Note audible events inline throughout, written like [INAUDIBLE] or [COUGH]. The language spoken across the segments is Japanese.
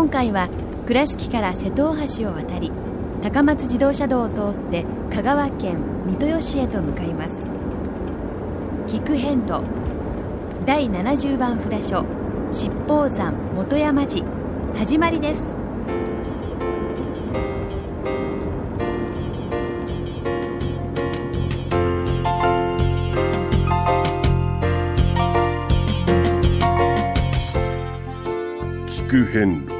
今回は倉敷から瀬戸大橋を渡り高松自動車道を通って香川県三豊市へと向かいます。菊遍路第70番札所七宝山本山寺始まりです。菊遍路。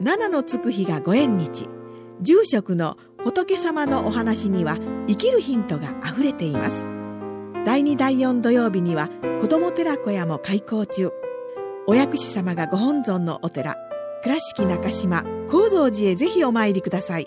七のつく日がご縁日。住職の仏様のお話には生きるヒントがあふれています。第2第4土曜日には子ども寺小屋も開校中。お薬師様がご本尊のお寺。倉敷中島・高蔵寺へぜひお参りください。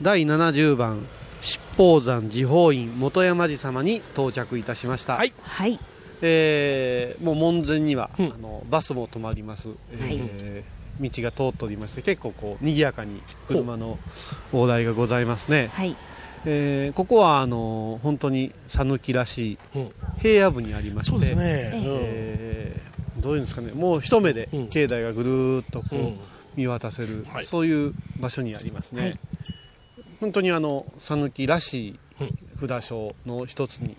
第70番七宝山寺法院元山寺様に到着いたしました。はい、はいえーもう門前には、うん。あのバスも止まります、えー道が通っておりまして結構こう賑やかに車の往来がございますね、はい。えーここはあの本当に讃岐らしいうん。平野部にありましてそうですね、えーどういうんですかね。もう一目でうん。境内がぐるーっとこう、うん。見渡せる、はい。そういう場所にありますね、はい。本当にあの讃岐らしいうん。札所の一つに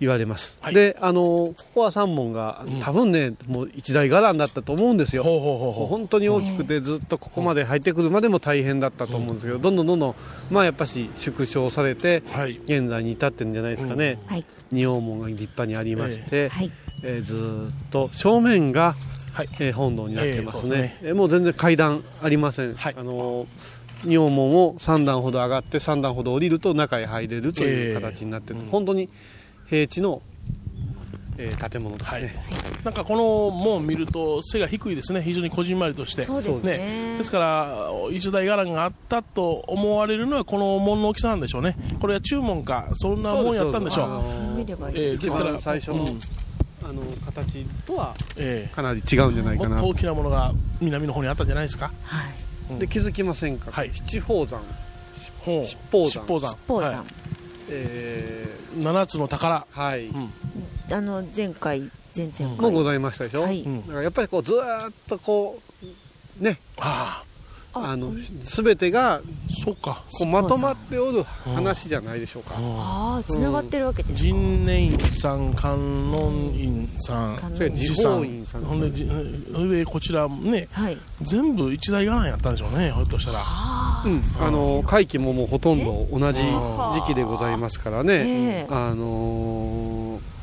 言われます、はい。であのここは三門がうん。多分ね、もう一大伽藍だったと思うんですよ、本当に大きくてずっとここまで入ってくるまでも大変だったと思うんですけど、どんどんどんどんまあやっぱし縮小されてはい。現在に至ってるんじゃないですかね、はい。仁王門が立派にありまして、はい。えーずーっと正面が、はい。えー本堂になってますね,、えーもう全然階段ありません、はい。あのー仁王門を3段ほど上がって3段ほど降りると中へ入れるという形になってる、えーうん。本当に平地の、えー建物ですはい。ね、なんかこの門を見ると背が低いですね。非常にこじんまりとして。そうですね。ですから一大伽藍があったと思われるのはこの門の大きさなんでしょうね。これは注文か。そんなもんやったんでしょう。そうですそうえー一です。から番最初の,、うん。あの形とはえかなり違うんじゃないかなえもっと大きなものが南の方にあったんじゃないですか？はい。うんで気づきませんか、はい。七宝山、七宝山七宝山。七宝山、はえい、7つの宝。ーはい、うん。あの前回前々回。もございましたでしょ、はい。うん。だからやっぱりこうずーっとこうね。ああ。の全てがあそうか。こうまとまっておる話じゃないでしょうか、ああつながってるわけですか、神念院さん観音院さん。それ院寺法院さん。ほんでじそれでこちらねはい。全部一大伽藍やったんでしょうねひょっとしたら。うんあの会期ももうほとんど同じ時期でございますからね、ええ。あのー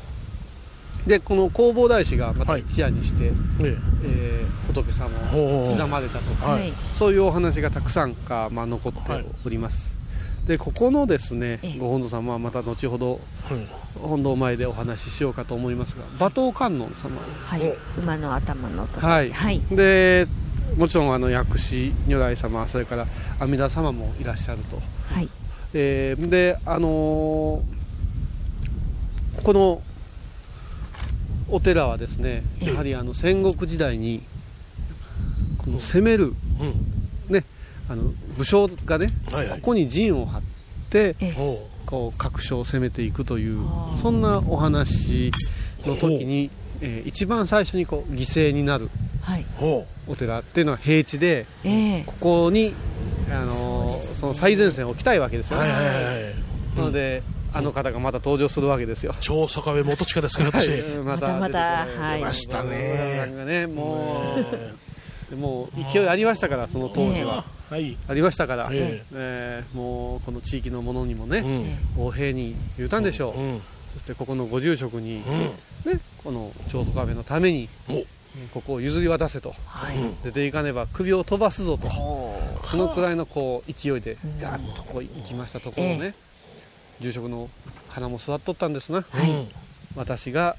でこの弘法大師がまたはい。一夜にして、ええ。えー仏様を刻まれたとか、はい。はいそういうお話がたくさんか、まあ、残っております、でここのですねええ。ご本尊様はまた後ほどうん本堂前でお話ししようかと思いますが馬頭観音様。はい。馬の頭のところ。はい、はい。でもちろんあの薬師如来様それから阿弥陀様もいらっしゃると、はい。えーであのーこのお寺はですねやはりあの戦国時代にこの攻める、ねあの武将がね、はいはい。ここに陣を張ってこう各所を攻めていくというそんなお話の時に、えー一番最初にこう犠牲になるお寺っていうのは平地でええ。ここに、あのーその最前線を置きたいわけですよ、うはいはいはい。はい。なのであの方がまた登場するわけですよ、超坂部元親ですか私、うんまたまたはい。出ましたね。もうでもう勢いありましたからその当時は、はい。ありましたから、ええ。ーもうこの地域のものにもね、うん横平に言うたんでしょう、うん。そしてここのご住職に、うん。ね、この長宗カフェのためにおここを譲り渡せと、はい。出ていかねば首を飛ばすぞと。そのくらいのこう勢いでガーッとこう行きましたところをね、住職の花も座っとったんですな、私が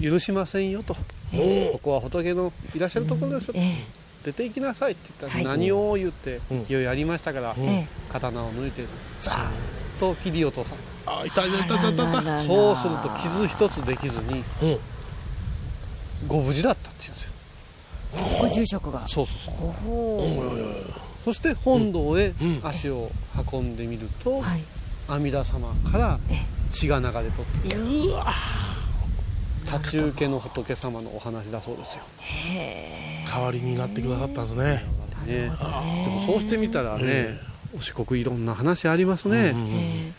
許しませんよと、ここは仏のいらっしゃるところです、え出て行きなさいって言ったら、はい。何を言って勢いありましたから、ええ。刀を抜いてザーッと切り落とされあいたいたいた。いたいそうすると傷一つできずにうんご無事だったって言うんですよ。ご住職が。そうそうそう。おそして本堂へうん。足を運んでみると、はい。阿弥陀様からえ血が流れとってうわ。立ち受けの仏様のお話だそうですよ、代わりになってくださったんですね。ね、でもそうしてみたらね、お四国いろんな話ありますね、え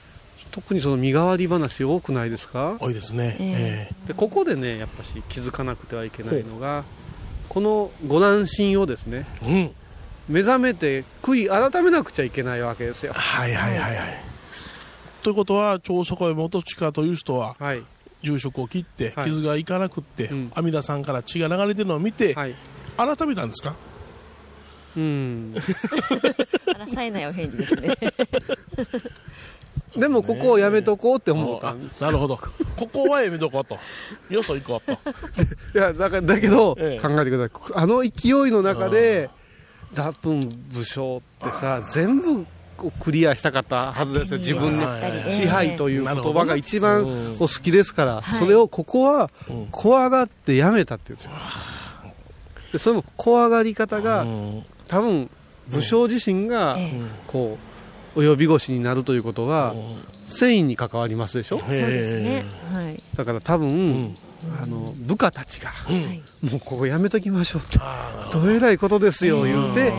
特にその身代わり話多くないですか？多いですね。ええ。でここでねやっぱし気づかなくてはいけないのがこのご乱心をですねえうん。目覚めて悔い改めなくちゃいけないわけですよ。はいはいはいはい。ということは長宗我部元親という人ははい。住職を切ってはい。傷がいかなくって、うん。阿弥陀さんから血が流れてるのを見て、はい。改めたんですか？うん。[LAUGHS] あらさえないお返事ですね [LAUGHS] でもここをやめとこうって思ったあんですなるほど。ここはやめとこうと。よそ行こうと。[LAUGHS] いやだからだけど、ええ。考えてください。あの勢いの中で多分武将ってさ全部こうクリアしたかったはずですよ。自分のはい支配という言葉が一番うん。お好きですから、はいそれをここはうん。怖がってやめたっていうんですよ。でその怖がり方がうん。多分武将自身がええこう及び腰になるということは繊維に関わりますでしょ？そうですね。はい。だから多分、あの部下たちが、はいもうここやめときましょうってどえらいことですよ言うて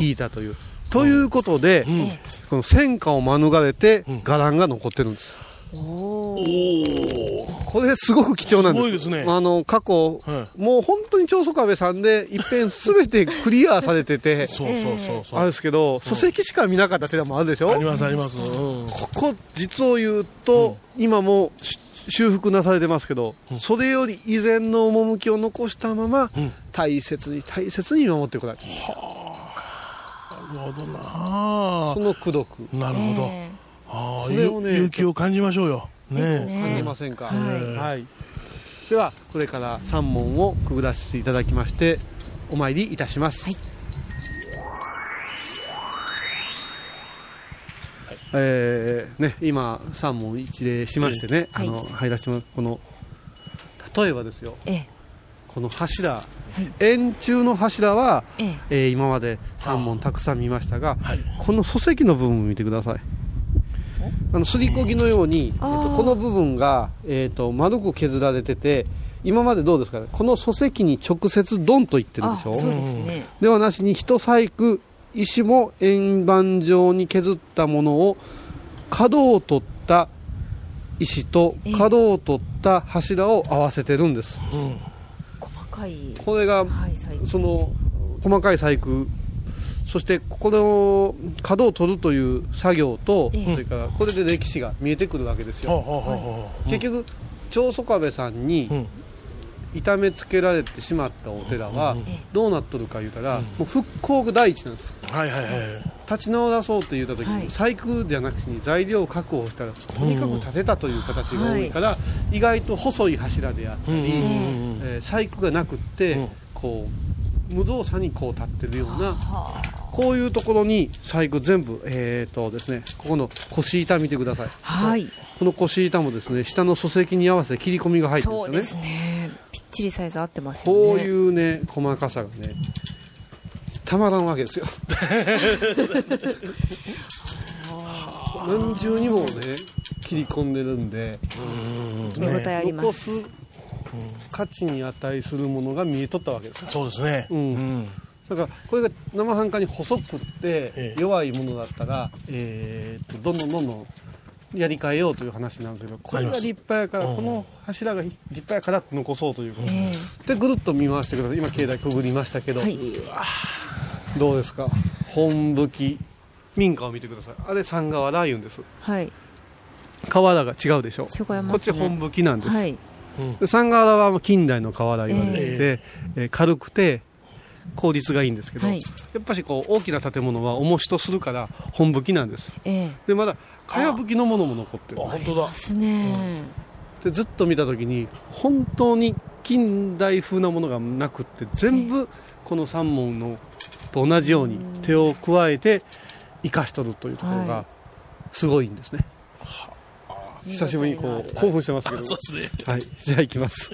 引いたという。ということで、この戦火を免れて伽藍が残ってるんです。これすごく貴重なんです。すごいですね。あの過去、はもう本当に長宗我部さんで一遍すべてクリアされてて、[LAUGHS] そうそうそうそう、あれですけど、書籍しか見なかった寺もあるでしょ？ありますあります、うん。ここ実を言うと、今もし修復なされてますけど、それより以前の趣を残したまま、大切に大切に守ってこられてるなるほどな。その功徳。なるほど、えああ、それをね勇気を感じましょうよ。ね。感じませんか、はい。はい。ではこれから三門をくぐらせていただきましてお参りいたします、えーね、今三門一礼しましてね、はい。あの入らせてもらうこの例えばですよ。ええ。この柱、円柱の柱は、ええ。えー今まで三門たくさん見ましたが、はい。この礎石の部分を見てくださいあのすりこぎのように、えっとこの部分が、えー、と丸く削られてて今までどうですか？ねこの礎石に直接ドンといってるでしょ？あそうですね。ではなしに一細工石も円盤状に削ったものを角を取った石とええ角を取った柱を合わせてるんです。細かいこれがはいその細かい細工そしてこの角を取るという作業と、ええ。それからこれで歴史が見えてくるわけですよ、ほうほうほうほう。結局長宗我部さんにうん。痛めつけられてしまったお寺はどうなっとるか言うたら、もう復興が第一なんです。はいはいはい立ち直らそうって言った時に、はい。細工じゃなくてに材料を確保したらとにかく建てたという形が多いから、意外と細い柱であったり、うんうんうんえー細工がなくって、うん。こう無造作にこう立ってるようなこういうところに細工全部えー、とですねここの腰板見てください。はい。この腰板もですね下の礎石に合わせて切り込みが入ってるんそうですよね。ですね。ちりサイズ合ってますよね。こういうね細かさがねたまらんわけですよ。[LAUGHS] 何重にもね切り込んでるんで見応えありま残すす価値に値するものが見えとったわけですそうですね。うんだからこれが生半可に細くってええ。弱いものだったら、えー、とどんどんどんどんやり替えようという話なんですけどこれが立派やからうん。この柱が立派やからって残そうという。ことえ。でぐるっと見回してください。今境内くぐりましたけど、はい。どうですか？本吹き。民家を見てください。あれ三河原言うんです。はい。瓦が違うでしょ？ね。こっち本吹きなんです、はい。で三河原は近代の瓦言われてて、え。えー軽くて効率がいいんですけど、はい。やっぱしこう大きな建物は重しとするから本吹きなんです。ええ。でまだかやぶきのものも残ってる。あ、本当だ。で。すね。でずっと見た時に本当に近代風なものがなくって全部この三門のと同じように手を加えて生かしとるというところはがすごいんですね、久しぶりにこう興奮してますけど。そうですね。はい。じゃあ行きます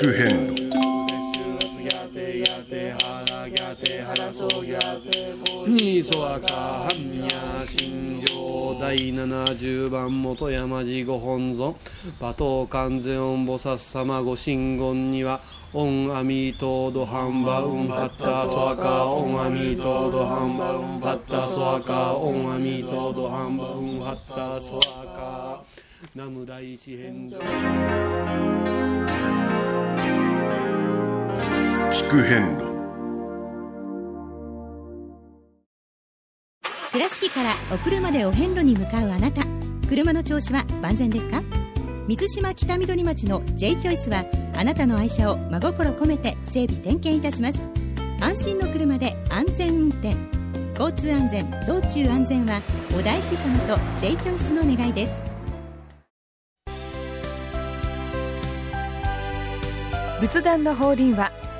聞く遍路にそわか般若心経第70番本山寺ご本尊馬頭観世音菩薩様ご真言にはオンアミトードハンバウンパッタソワカオンアミトードハンバウンパッタソワカオンアミトードハンバウンパッタソワカ南無大師遍照聞く遍路。倉敷からお車でお遍路に向かうあなた。車の調子は万全ですか？水島北緑町の J チョイスはあなたの愛車を真心込めて整備点検いたします。安心の車で安全運転。交通安全道中安全はお大師様と J チョイスの願いです。仏壇の法輪は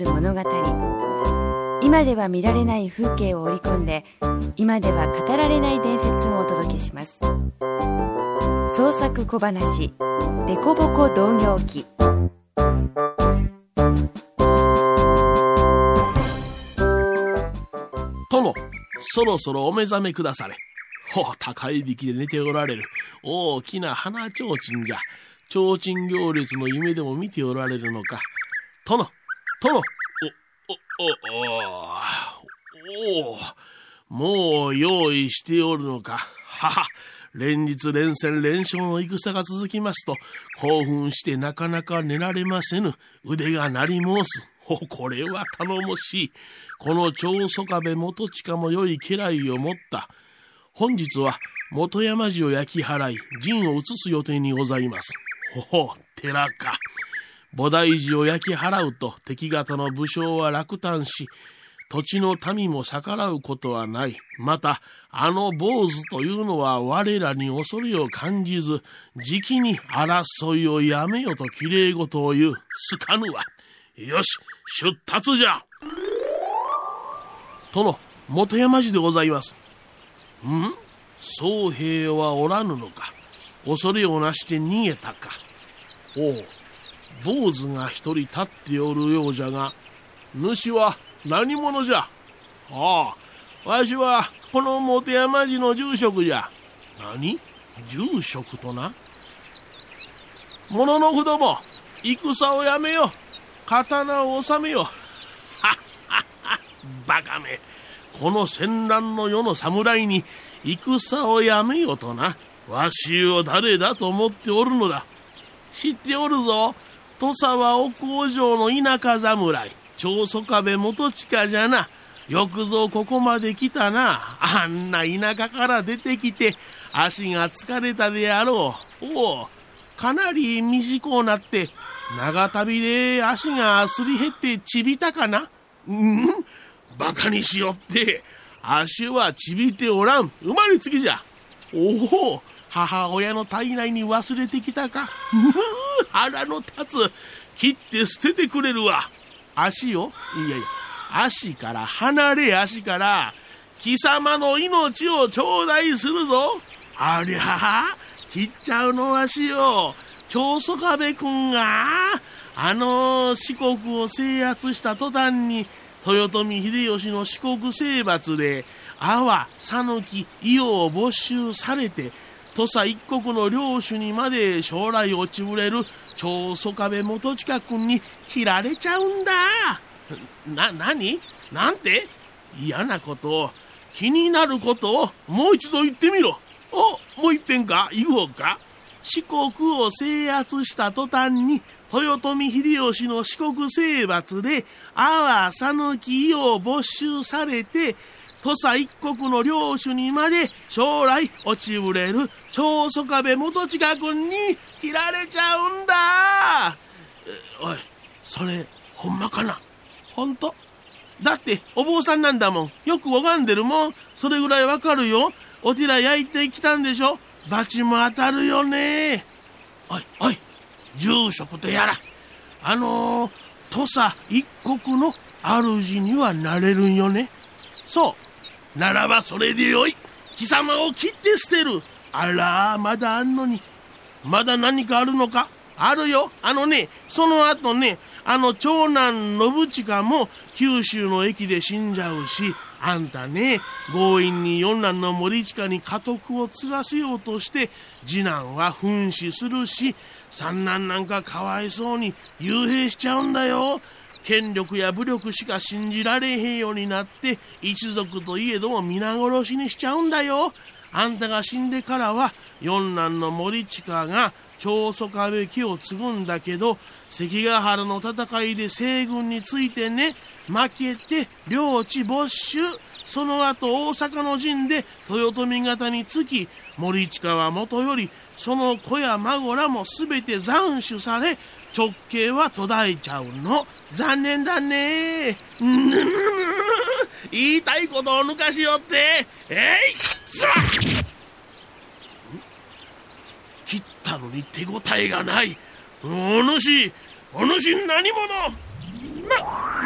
る物語今では見られない風景を織り込んで今では語られない伝説をお届けします創作小話「デコボコ同業記」殿、そろそろお目覚めくだされ。ほう、高いびきで寝ておられる。大きな花提灯じゃ。提灯行列の夢でも見ておられるのか。殿、殿、お、お、お、お、お、もう用意しておるのか。はは、連日連戦連勝の戦が続きますと、興奮してなかなか寝られませぬ。腕が鳴り申す。ほこれは頼もしい。この長宗我部元親も良い家来を持った。本日は元山寺を焼き払い、陣を移す予定にございます。ほほ、寺か。菩提寺を焼き払うと敵方の武将は落胆し、土地の民も逆らうことはない。また、あの坊主というのは我らに恐れを感じず、じきに争いをやめよと綺麗事を言う。すかぬわ。よし、出立じゃ殿、元山寺でございます。ん？宗兵はおらぬのか。恐れをなして逃げたか。おう、坊主が一人立っておるようじゃが、主は何者じゃ？ああ、わしはこの元山寺の住職じゃ。何？住職とな？物の子ども、戦をやめよ。刀を収めよ。はっはっは、バカめ。この戦乱の世の侍に戦をやめよとな。わしを誰だと思っておるのだ？知っておるぞ。土佐はお工場の田舎侍。長宗我部元親じゃな。よくぞここまで来たな。あんな田舎から出てきて、足が疲れたであろう。おお、かなり短うなって、長旅で足がすり減ってちびたかなうん？バカにしよって、足はちびておらん。生まれつきじゃ。おお、母親の体内に忘れてきたか。腹の立つ。切って捨ててくれるわ。足を？いやいや、足から離れ足から、貴様の命を頂戴するぞ。ありゃ切っちゃうのはしよ。長宗我部君が、あの四国を制圧した途端に、豊臣秀吉の四国征伐で、阿波、讃岐、伊予を没収されて、土佐一国の領主にまで将来落ちぶれる長宗我部元親君に切られちゃうんだ。な、何？なんて？嫌なことを、気になることをもう一度言ってみろ。お、もう一遍か？言おうか？四国を制圧した途端に、豊臣秀吉の四国征伐で、阿波讃岐を没収されて、土佐一国の領主にまで将来落ちぶれる長宗我部元親君に切られちゃうんだおい、それ、ほんまかな？ほんとだって、お坊さんなんだもん。よく拝んでるもん。それぐらいわかるよ。お寺焼いてきたんでしょ？罰も当たるよね。おい、おい、住職とやら。あのー、土佐一国の主にはなれるんよね。そう。ならばそれでよい。貴様を切って捨てる。あら、まだあんのに。まだ何かあるのか？あるよ。あのね、その後ね、あの長男信親も九州の駅で死んじゃうし、あんたね、強引に四男の森近に家督を継がせようとして、次男は噴死するし、三男なんかかわいそうに幽閉しちゃうんだよ。権力や武力しか信じられへんようになって、一族といえども皆殺しにしちゃうんだよ。あんたが死んでからは、四男の森近が長宗我部家を継ぐんだけど、関ヶ原の戦いで西軍についてね、負けて領地没収。その後大阪の陣で豊臣方につき、森近はもとより、その子や孫らも全て斬首され、直系は途絶えちゃうの。残念だね。[LAUGHS] 言いたいことを抜かしよって。えいつら切ったのに手応えがない。お主、お主何者？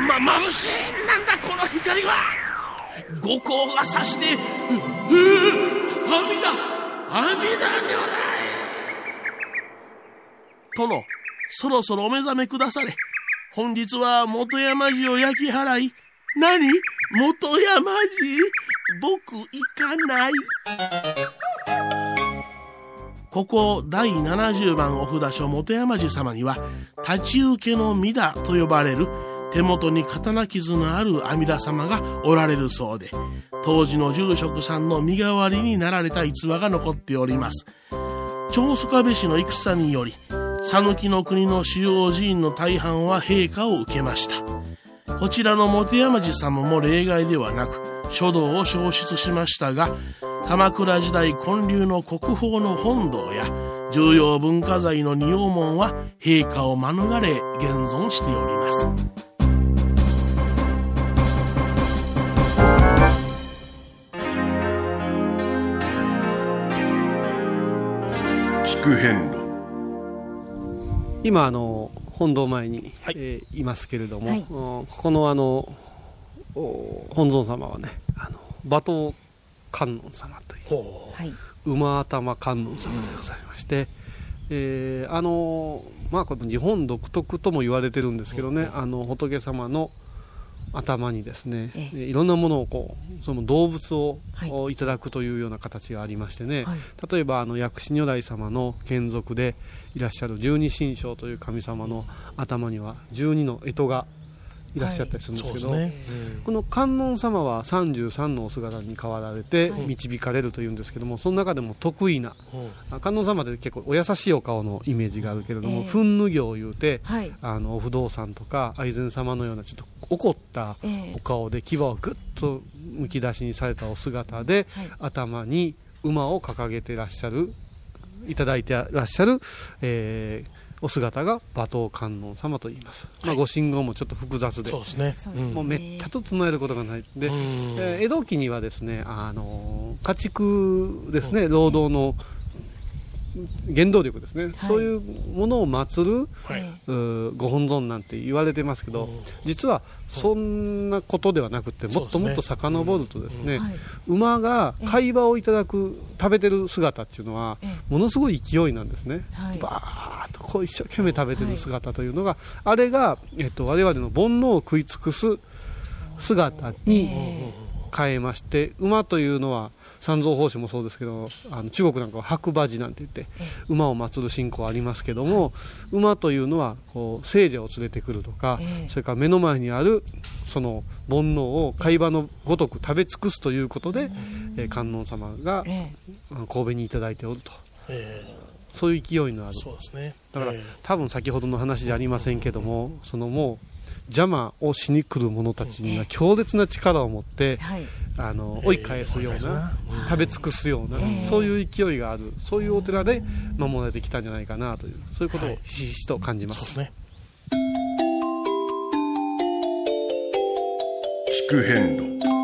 ま、ま、眩しいなんだこの光は五光がさして、う、う、阿弥陀阿弥陀如来殿、そろそろお目覚めくだされ。本日は元山寺を焼き払い。何？元山寺僕行かない。ここ第70番お札所元山寺様には、立ち受けの御だと呼ばれる手元に刀傷のある阿弥陀様がおられるそうで、当時の住職さんの身代わりになられた逸話が残っております。長宗我部氏の戦により、讃岐の国の主要寺院の大半は陛下を受けました。こちらの本山寺様も例外ではなく、書道を消失しましたが、鎌倉時代建立の国宝の本堂や重要文化財の仁王門は陛下を免れ現存しております。聞く変今あの本堂前に、はい。えー、いますけれども、はい、ここのあの本尊様はねあの馬頭観音様という、馬頭観音様でございまして、えー、あのまあこれ日本独特とも言われてるんですけどね、あの仏様の頭にですね、ええ、いろんなものをこうその動物を、はい、いただくというような形がありましてね、はい、例えばあの薬師如来様の眷属でいらっしゃる十二神将という神様の頭には十二の干支がいらっしゃったりするんですけど、そうですね。この観音様は33のお姿に変わられて導かれるというんですけども、その中でも得意な、あ観音様って結構お優しいお顔のイメージがあるけれども、ええ。憤怒行を言うて、はい。あのお不動産とか愛禅様のようなちょっと怒ったええ。お顔で牙をぐっとむき出しにされたお姿で、はい。頭に馬を掲げてらっしゃるいただいてらっしゃる、えーお姿が馬頭観音様と言います、まあ、ご信号もちょっと複雑で。そうですね。もうめったと唱えることがない。で、うん。えー江戸期にはですね、あのー家畜ですね、労働の原動力ですね、そういうものを祀る、はい。ご本尊なんて言われてますけど、実はそんなことではなくて、もっともっと遡るとですね、はい。馬が貝場をいただく、食べてる姿っていうのは、ものすごい勢いなんですね。はい。バーッとこう一生懸命食べてる姿というのが、あれが、えっと、我々の煩悩を食い尽くす姿に変えまして、馬というのは三蔵法師もそうですけどあの中国なんかは白馬寺なんて言って馬を祀る信仰ありますけども、馬というのはこう聖者を連れてくるとか、それから目の前にあるその煩悩を貝場のごとく食べ尽くすということで、えー観音様が、あの神戸にいただいておると。えそういう勢いのある。ーそうですね。だから、えー多分先ほどの話じゃありませんけどもそのもう邪魔をしに来る者たちには強烈な力を持って、はい。あの追い返すような、な。食べ尽くすような、そういう勢いがある。そういうお寺で守られてきたんじゃないかなというそういうことをひしひしと感じま。そうですすね。聞く変路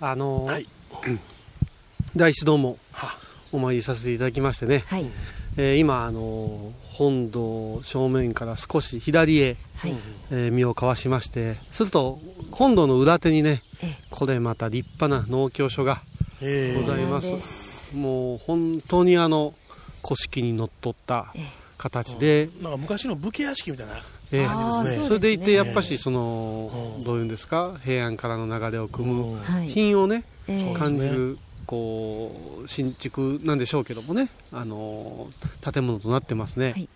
あのーはい。第一度もは。お参りさせていただきましてね、はい。えー今、あのー本堂正面から少し左へ、はい。えー身をかわしましてすると本堂の裏手にねええ。これまた立派な農協所がえーございます。もう本当にあの古式にのっとった形で、なんか昔の武家屋敷みたいなええ。感じですね。それでいてやっぱしその、どういうんですか？平安からの流れを組むはい。品をね、ええ。感じるこう新築なんでしょうけどもね。あの建物となってますね。はい。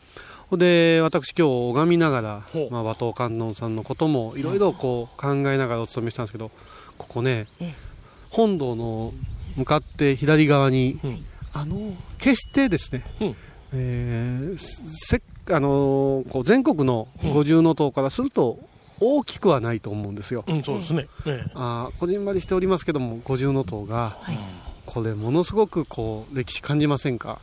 で私今日拝みながらまあ、和東観音さんのこともいろいろこう考えながらお勤めしたんですけどここねええ。本堂の向かって左側に、うん。あの決してですね、うん。えーせあのこう全国の五重塔からすると大きくはないと思うんですよ。うん、そうですね。えあーこじんまりしておりますけども五重塔が、これものすごくこう歴史感じませんか？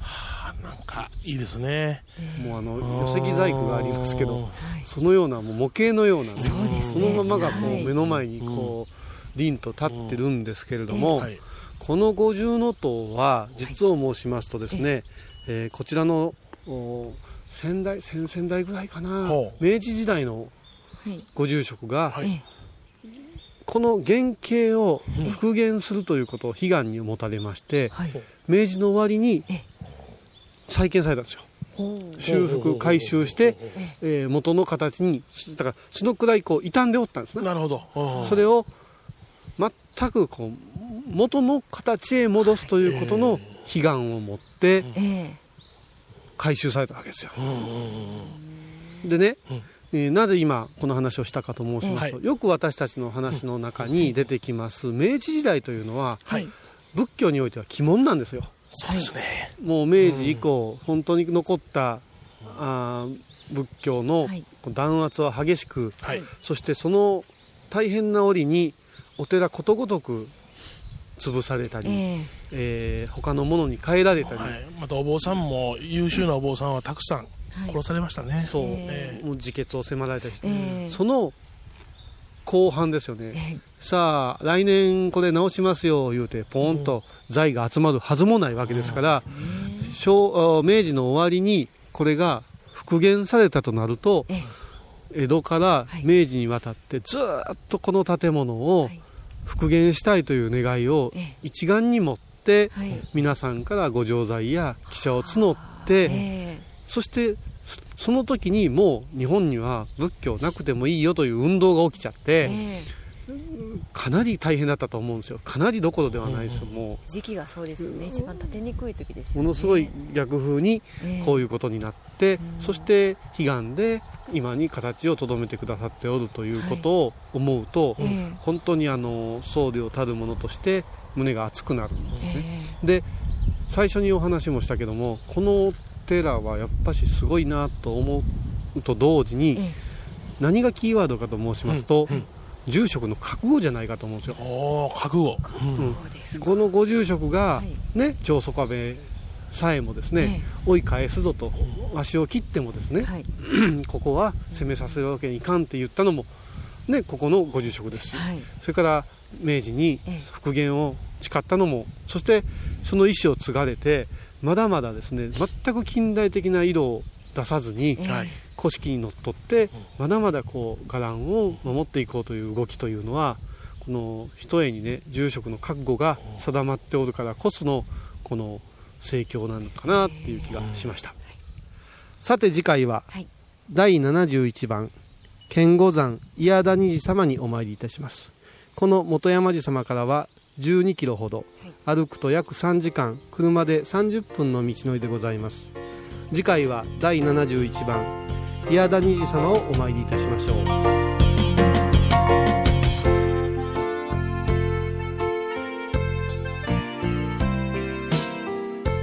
ーなんかいいですね。もうあの寄木細工がありますけどはい。そのようなもう模型のようなね。そねのままがこうはい目の前にこう凛と立ってるんですけれども、はい。この五重塔は実を申しますとですね、えーこちらのお先代先々代ぐらいかな。ほ明治時代のはい。ご住職が、はい。えこの原型を復元するということを悲願に持たれまして、はい。明治の終わりにえ再建されたんですよ。修復改修して、えー元の形にだからそのくらいこう傷んでおったんですね。なるほど。うんそれを全くこう元の形へ戻すということの悲願を持ってええ改修されたわけですよ。でね、えーなぜ今この話をしたかと申しますと、はよく私たちの話の中に出てきます明治時代というのは、はい。仏教においては鬼門なんですよ。そうですね、もう明治以降、本当に残ったあー仏教の弾圧は激しく、そしてその大変な折にお寺ことごとく潰されたり、ええー他のものに変えられたり、はい、またお坊さんも優秀なお坊さんはたくさん殺されましたね、そう、えもう自決を迫られたりして、ええ。その後半ですよね、さあ来年これ直しますよ言うてポーンと財が集まるはずもないわけですから、昭あ明治の終わりにこれが復元されたとなると、江戸から明治にわたってずーっとこの建物を復元したいという願いを一丸に持って皆さんからご錠剤や汽車を募って、そしてそその時にもう日本には仏教なくてもいいよという運動が起きちゃって、かなり大変だったと思うんですよ。かなりどころではないです。よ、も時期がそうですよね。一番立てにくい時ですうよね。ものすごい逆風にええ。こういうことになって、そして悲願で今に形をとどめてくださっておるということを思うと、ええ。本当にあの僧侶たるものとして胸が熱くなるんですね。で最初にお話もしたけどもこの寺はやっぱしすごいなと思うと同時に、何がキーワードかと申しますと、住職の覚悟じゃないかと思うんですよ。お覚悟、うん。このご住職が、ね長宗我部さえもですね、追い返すぞと足を切ってもですね、[CLEARS THROAT] ここは攻めさせるわけにいかんって言ったのも、ね、ここのご住職です。し、それから明治に復元を誓ったのもそしてその意思を継がれてまだまだですね全く近代的な色を出さずに、はい。古式にのっとってまだまだこう伽藍を守っていこうという動きというのはこの一重にね住職の覚悟が定まっておるからこそのこの盛況なのかなっていう気がしました、さて次回は第71番剣護山伊谷谷寺様にお参りいたします。この本山寺様からは12キロほど、歩くと約3時間。車で30分の道のりでございます。次回は第71番。伊谷谷寺様をお参りいたしましょう。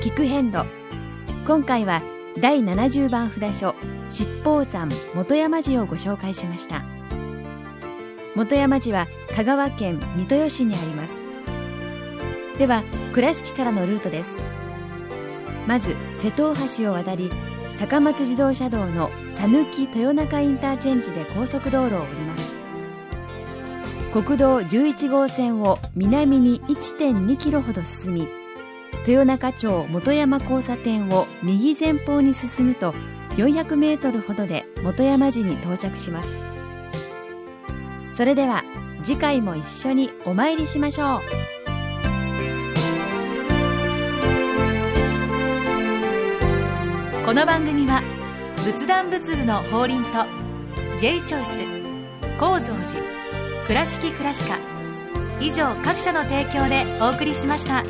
聞く遍路。今回は第70番札所。七宝山。本山寺をご紹介しました。本山寺は香川県三豊市にありますでは倉敷からのルートです。まず瀬戸大橋を渡り高松自動車道の讃岐豊中インターチェンジで高速道路を降ります。国道11号線を南に1.2キロほど進み豊中町本山交差点を右前方に進むと400メートルほどで本山寺に到着します。それでは次回も一緒にお参りしましょう。この番組は仏壇仏具の法輪と J チョイス構造寺倉敷倉歯科以上各社の提供でお送りしました。